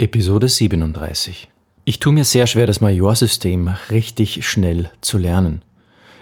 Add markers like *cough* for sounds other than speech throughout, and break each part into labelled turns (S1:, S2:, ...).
S1: Episode 37. Ich tue mir sehr schwer, das Major-System richtig schnell zu lernen.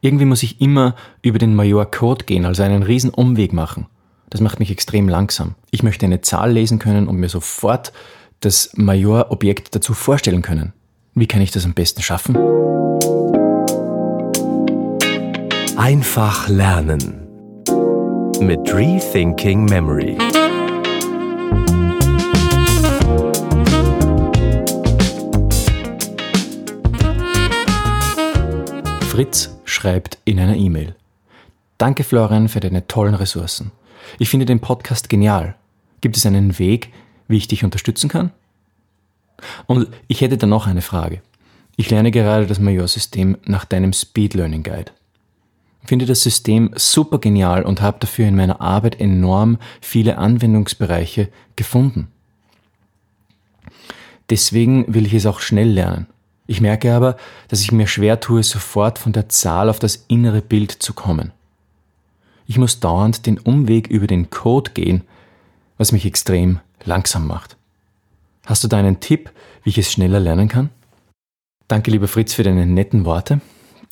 S1: Irgendwie muss ich immer über den Major-Code gehen, also einen riesen Umweg machen. Das macht mich extrem langsam. Ich möchte eine Zahl lesen können und mir sofort das Major-Objekt dazu vorstellen können. Wie kann ich das am besten schaffen?
S2: Einfach lernen mit Rethinking Memory.
S1: Fritz schreibt in einer E-Mail. Danke Florian für deine tollen Ressourcen. Ich finde den Podcast genial. Gibt es einen Weg, wie ich dich unterstützen kann? Und ich hätte da noch eine Frage. Ich lerne gerade das Major-System nach deinem Speed Learning Guide. Finde das System super genial und habe dafür in meiner Arbeit enorm viele Anwendungsbereiche gefunden. Deswegen will ich es auch schnell lernen. Ich merke aber, dass ich mir schwer tue, sofort von der Zahl auf das innere Bild zu kommen. Ich muss dauernd den Umweg über den Code gehen, was mich extrem langsam macht. Hast du da einen Tipp, wie ich es schneller lernen kann? Danke, lieber Fritz, für deine netten Worte.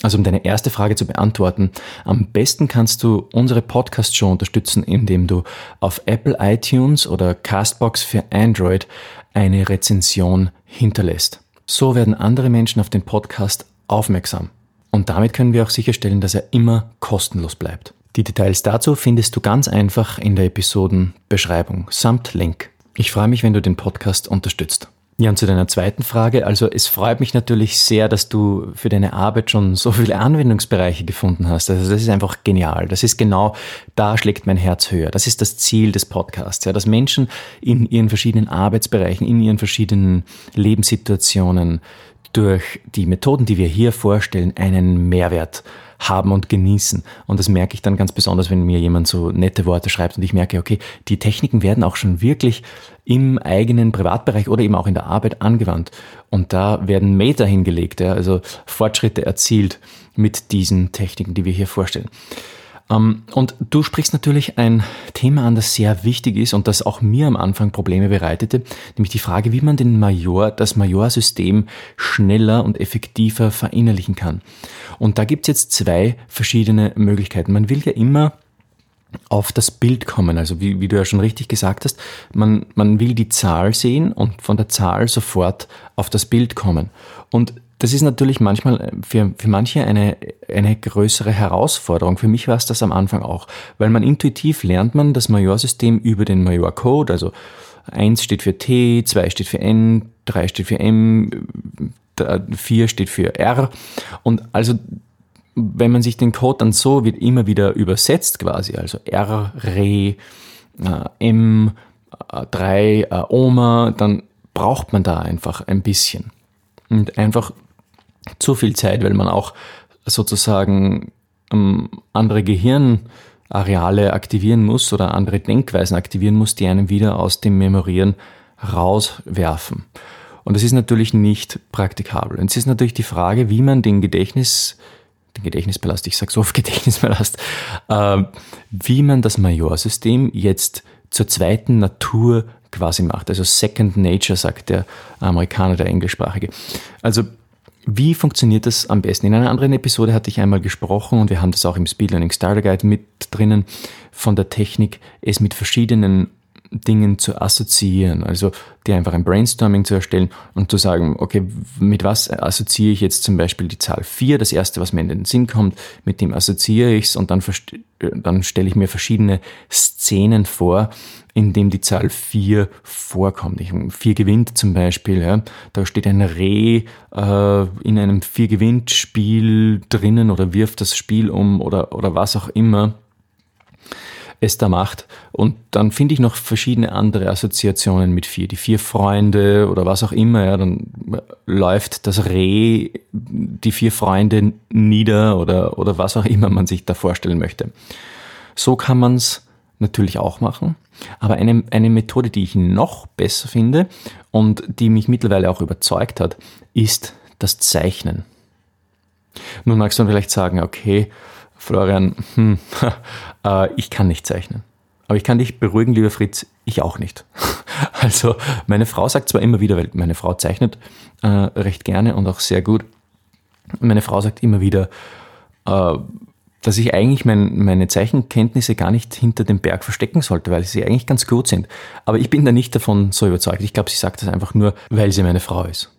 S1: Also um deine erste Frage zu beantworten, am besten kannst du unsere Podcast-Show unterstützen, indem du auf Apple iTunes oder Castbox für Android eine Rezension hinterlässt. So werden andere Menschen auf den Podcast aufmerksam. Und damit können wir auch sicherstellen, dass er immer kostenlos bleibt. Die Details dazu findest du ganz einfach in der Episodenbeschreibung samt Link. Ich freue mich, wenn du den Podcast unterstützt. Ja, und zu deiner zweiten Frage. Also es freut mich natürlich sehr, dass du für deine Arbeit schon so viele Anwendungsbereiche gefunden hast. Also das ist einfach genial. Das ist genau, da schlägt mein Herz höher. Das ist das Ziel des Podcasts, ja, dass Menschen in ihren verschiedenen Arbeitsbereichen, in ihren verschiedenen Lebenssituationen durch die Methoden, die wir hier vorstellen, einen Mehrwert haben und genießen. Und das merke ich dann ganz besonders, wenn mir jemand so nette Worte schreibt und ich merke, okay, die Techniken werden auch schon wirklich im eigenen Privatbereich oder eben auch in der Arbeit angewandt. Und da werden Meter hingelegt, ja, also Fortschritte erzielt mit diesen Techniken, die wir hier vorstellen. Ähm, und du sprichst natürlich ein Thema an, das sehr wichtig ist und das auch mir am Anfang Probleme bereitete, nämlich die Frage, wie man den Major, das Majorsystem schneller und effektiver verinnerlichen kann. Und da gibt es jetzt zwei verschiedene Möglichkeiten. Man will ja immer auf das Bild kommen. Also wie, wie du ja schon richtig gesagt hast, man, man will die Zahl sehen und von der Zahl sofort auf das Bild kommen. Und das ist natürlich manchmal äh, für, für manche eine, eine größere Herausforderung. Für mich war es das am Anfang auch, weil man intuitiv lernt man das Majorsystem über den Major-Code, also 1 steht für T, 2 steht für N, 3 steht für M, 4 steht für R. Und also wenn man sich den Code dann so wird immer wieder übersetzt quasi, also R, Re, äh, M, 3, äh, Oma, dann braucht man da einfach ein bisschen. Und einfach zu viel Zeit, weil man auch sozusagen ähm, andere Gehirnareale aktivieren muss oder andere Denkweisen aktivieren muss, die einen wieder aus dem Memorieren rauswerfen. Und das ist natürlich nicht praktikabel. Und es ist natürlich die Frage, wie man den Gedächtnis, den Gedächtnispalast, ich sage so oft *laughs* Gedächtnispalast, äh, wie man das Majorsystem jetzt zur zweiten Natur quasi macht. Also Second Nature, sagt der Amerikaner, der Englischsprachige. Also wie funktioniert das am besten? In einer anderen Episode hatte ich einmal gesprochen und wir haben das auch im Speed Learning Starter Guide mit drinnen von der Technik, es mit verschiedenen Dingen zu assoziieren, also dir einfach ein Brainstorming zu erstellen und zu sagen, okay, mit was assoziiere ich jetzt zum Beispiel die Zahl 4, das erste, was mir in den Sinn kommt, mit dem assoziiere ich es und dann, dann stelle ich mir verschiedene Szenen vor, in dem die Zahl 4 vorkommt. 4 gewinnt zum Beispiel, ja, da steht ein Reh äh, in einem 4 gewinnt Spiel drinnen oder wirft das Spiel um oder, oder was auch immer es da macht. Und dann finde ich noch verschiedene andere Assoziationen mit vier. Die vier Freunde oder was auch immer. Ja, dann läuft das Reh die vier Freunde nieder oder, oder was auch immer man sich da vorstellen möchte. So kann man es natürlich auch machen. Aber eine, eine Methode, die ich noch besser finde und die mich mittlerweile auch überzeugt hat, ist das Zeichnen. Nun magst du vielleicht sagen, okay, Florian, hm, *laughs* äh, ich kann nicht zeichnen. Aber ich kann dich beruhigen, lieber Fritz, ich auch nicht. *laughs* Also meine Frau sagt zwar immer wieder, weil meine Frau zeichnet äh, recht gerne und auch sehr gut, meine Frau sagt immer wieder, äh, dass ich eigentlich mein, meine Zeichenkenntnisse gar nicht hinter dem Berg verstecken sollte, weil sie eigentlich ganz gut sind. Aber ich bin da nicht davon so überzeugt. Ich glaube, sie sagt das einfach nur, weil sie meine Frau ist.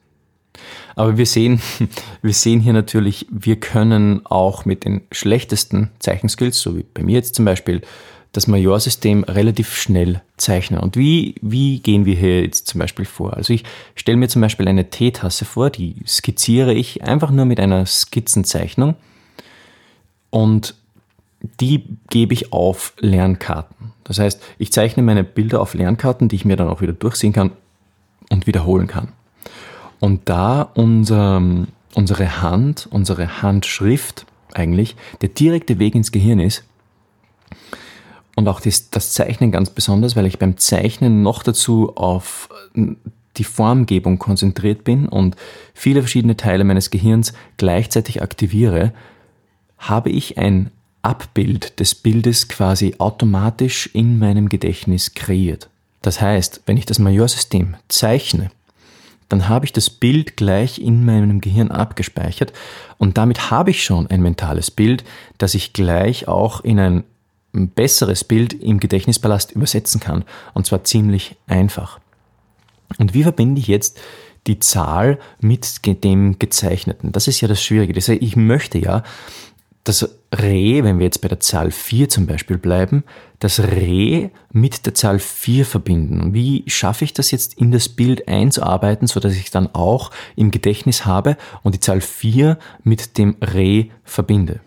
S1: Aber wir sehen, *laughs* wir sehen hier natürlich, wir können auch mit den schlechtesten Zeichenskills, so wie bei mir jetzt zum Beispiel, das Majorsystem relativ schnell zeichnen. Und wie, wie gehen wir hier jetzt zum Beispiel vor? Also ich stelle mir zum Beispiel eine Teetasse vor, die skizziere ich einfach nur mit einer Skizzenzeichnung und die gebe ich auf Lernkarten. Das heißt, ich zeichne meine Bilder auf Lernkarten, die ich mir dann auch wieder durchsehen kann und wiederholen kann. Und da unser, unsere Hand, unsere Handschrift eigentlich der direkte Weg ins Gehirn ist, und auch das, das Zeichnen ganz besonders, weil ich beim Zeichnen noch dazu auf die Formgebung konzentriert bin und viele verschiedene Teile meines Gehirns gleichzeitig aktiviere, habe ich ein Abbild des Bildes quasi automatisch in meinem Gedächtnis kreiert. Das heißt, wenn ich das Majorsystem zeichne, dann habe ich das Bild gleich in meinem Gehirn abgespeichert und damit habe ich schon ein mentales Bild, das ich gleich auch in ein besseres Bild im Gedächtnispalast übersetzen kann. Und zwar ziemlich einfach. Und wie verbinde ich jetzt die Zahl mit dem Gezeichneten? Das ist ja das Schwierige. Ich möchte ja das Reh, wenn wir jetzt bei der Zahl 4 zum Beispiel bleiben, das Reh mit der Zahl 4 verbinden. Wie schaffe ich das jetzt in das Bild einzuarbeiten, sodass ich dann auch im Gedächtnis habe und die Zahl 4 mit dem Reh verbinde?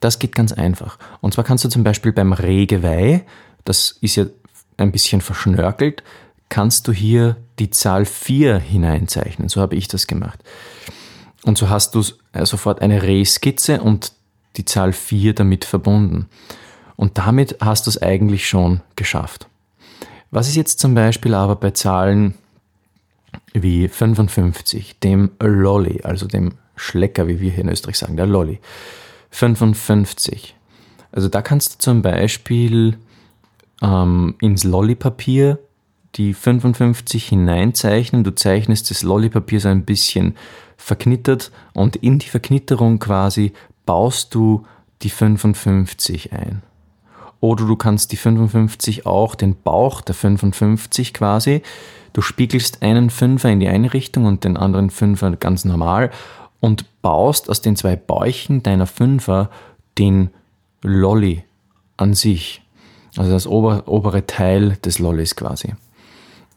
S1: Das geht ganz einfach. Und zwar kannst du zum Beispiel beim Rehgeweih, das ist ja ein bisschen verschnörkelt, kannst du hier die Zahl 4 hineinzeichnen. So habe ich das gemacht. Und so hast du äh, sofort eine Rehskizze und die Zahl 4 damit verbunden. Und damit hast du es eigentlich schon geschafft. Was ist jetzt zum Beispiel aber bei Zahlen wie 55, dem Lolly, also dem Schlecker, wie wir hier in Österreich sagen, der Lolly. 55. Also da kannst du zum Beispiel ähm, ins Lollipapier die 55 hineinzeichnen. Du zeichnest das Lollipapier so ein bisschen verknittert und in die Verknitterung quasi baust du die 55 ein. Oder du kannst die 55 auch, den Bauch der 55 quasi, du spiegelst einen Fünfer in die eine Richtung und den anderen Fünfer ganz normal und baust aus den zwei Bäuchen deiner Fünfer den Lolly an sich. Also das ober, obere Teil des Lollis quasi.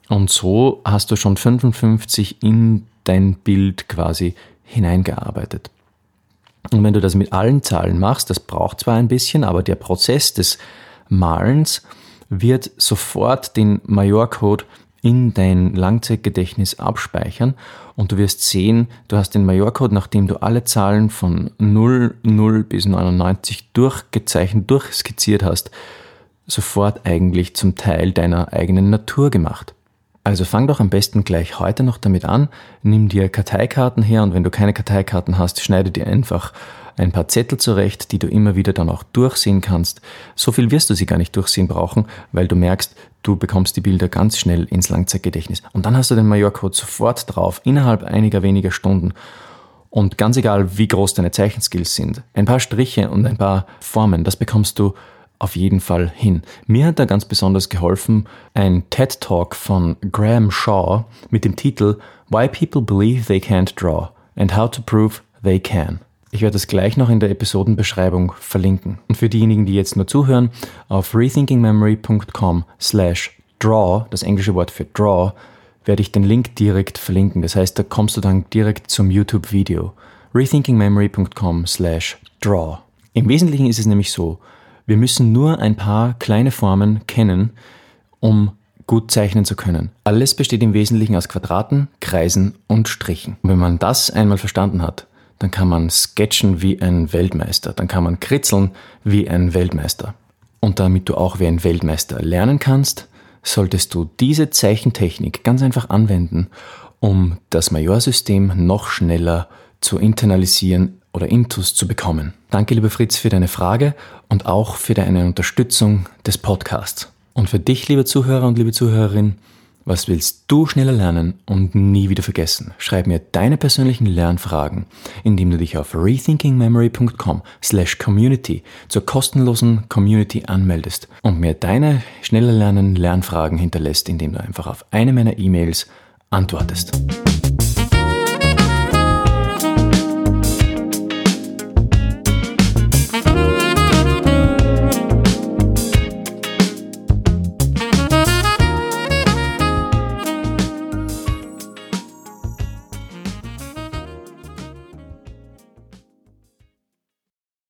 S1: Und so hast du schon 55 in dein Bild quasi hineingearbeitet. Und wenn du das mit allen Zahlen machst, das braucht zwar ein bisschen, aber der Prozess des Malens wird sofort den Majorcode in dein Langzeitgedächtnis abspeichern und du wirst sehen, du hast den Majorcode, nachdem du alle Zahlen von 0, 0 bis 99 durchgezeichnet, durchskizziert hast, sofort eigentlich zum Teil deiner eigenen Natur gemacht. Also fang doch am besten gleich heute noch damit an, nimm dir Karteikarten her und wenn du keine Karteikarten hast, schneide dir einfach ein paar Zettel zurecht, die du immer wieder dann auch durchsehen kannst. So viel wirst du sie gar nicht durchsehen brauchen, weil du merkst, du bekommst die Bilder ganz schnell ins Langzeitgedächtnis. Und dann hast du den Majorcode sofort drauf, innerhalb einiger weniger Stunden. Und ganz egal, wie groß deine Zeichenskills sind, ein paar Striche und ein paar Formen, das bekommst du auf jeden Fall hin. Mir hat da ganz besonders geholfen ein TED Talk von Graham Shaw mit dem Titel Why People Believe They Can't Draw and How to Prove They Can. Ich werde das gleich noch in der Episodenbeschreibung verlinken. Und für diejenigen, die jetzt nur zuhören, auf rethinkingmemory.com slash draw, das englische Wort für draw, werde ich den Link direkt verlinken. Das heißt, da kommst du dann direkt zum YouTube-Video. rethinkingmemory.com slash draw. Im Wesentlichen ist es nämlich so, wir müssen nur ein paar kleine Formen kennen, um gut zeichnen zu können. Alles besteht im Wesentlichen aus Quadraten, Kreisen und Strichen. Und wenn man das einmal verstanden hat, dann kann man sketchen wie ein Weltmeister, dann kann man kritzeln wie ein Weltmeister. Und damit du auch wie ein Weltmeister lernen kannst, solltest du diese Zeichentechnik ganz einfach anwenden, um das Majorsystem noch schneller zu internalisieren oder Intus zu bekommen. Danke, lieber Fritz, für deine Frage und auch für deine Unterstützung des Podcasts. Und für dich, liebe Zuhörer und liebe Zuhörerin, Was willst du schneller lernen und nie wieder vergessen? Schreib mir deine persönlichen Lernfragen, indem du dich auf rethinkingmemory.com slash community zur kostenlosen Community anmeldest und mir deine schneller lernen Lernfragen hinterlässt, indem du einfach auf eine meiner E-Mails antwortest.